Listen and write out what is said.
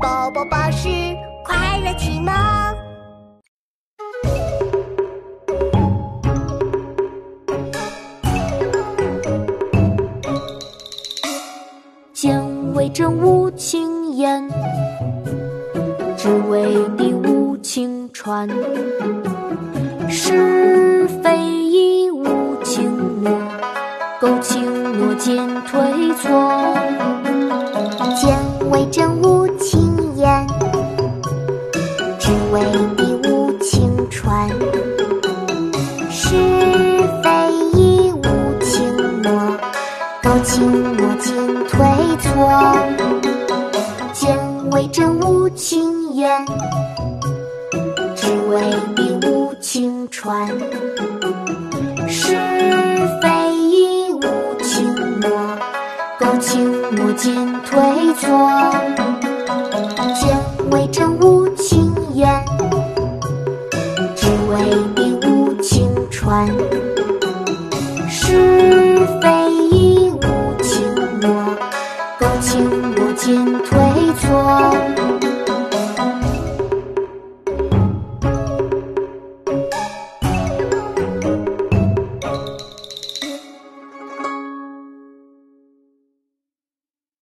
宝宝巴士快乐启蒙。见微真无情言，只为地无情传。是非亦无情诺，苟情诺尽退错。为地无情传。是非亦无情诺，苟情诺尽退错。见为真无情言，知为地无情传。是非亦无情诺，苟情诺尽退错。见为真无是非已无情诺，苟情诺尽退错。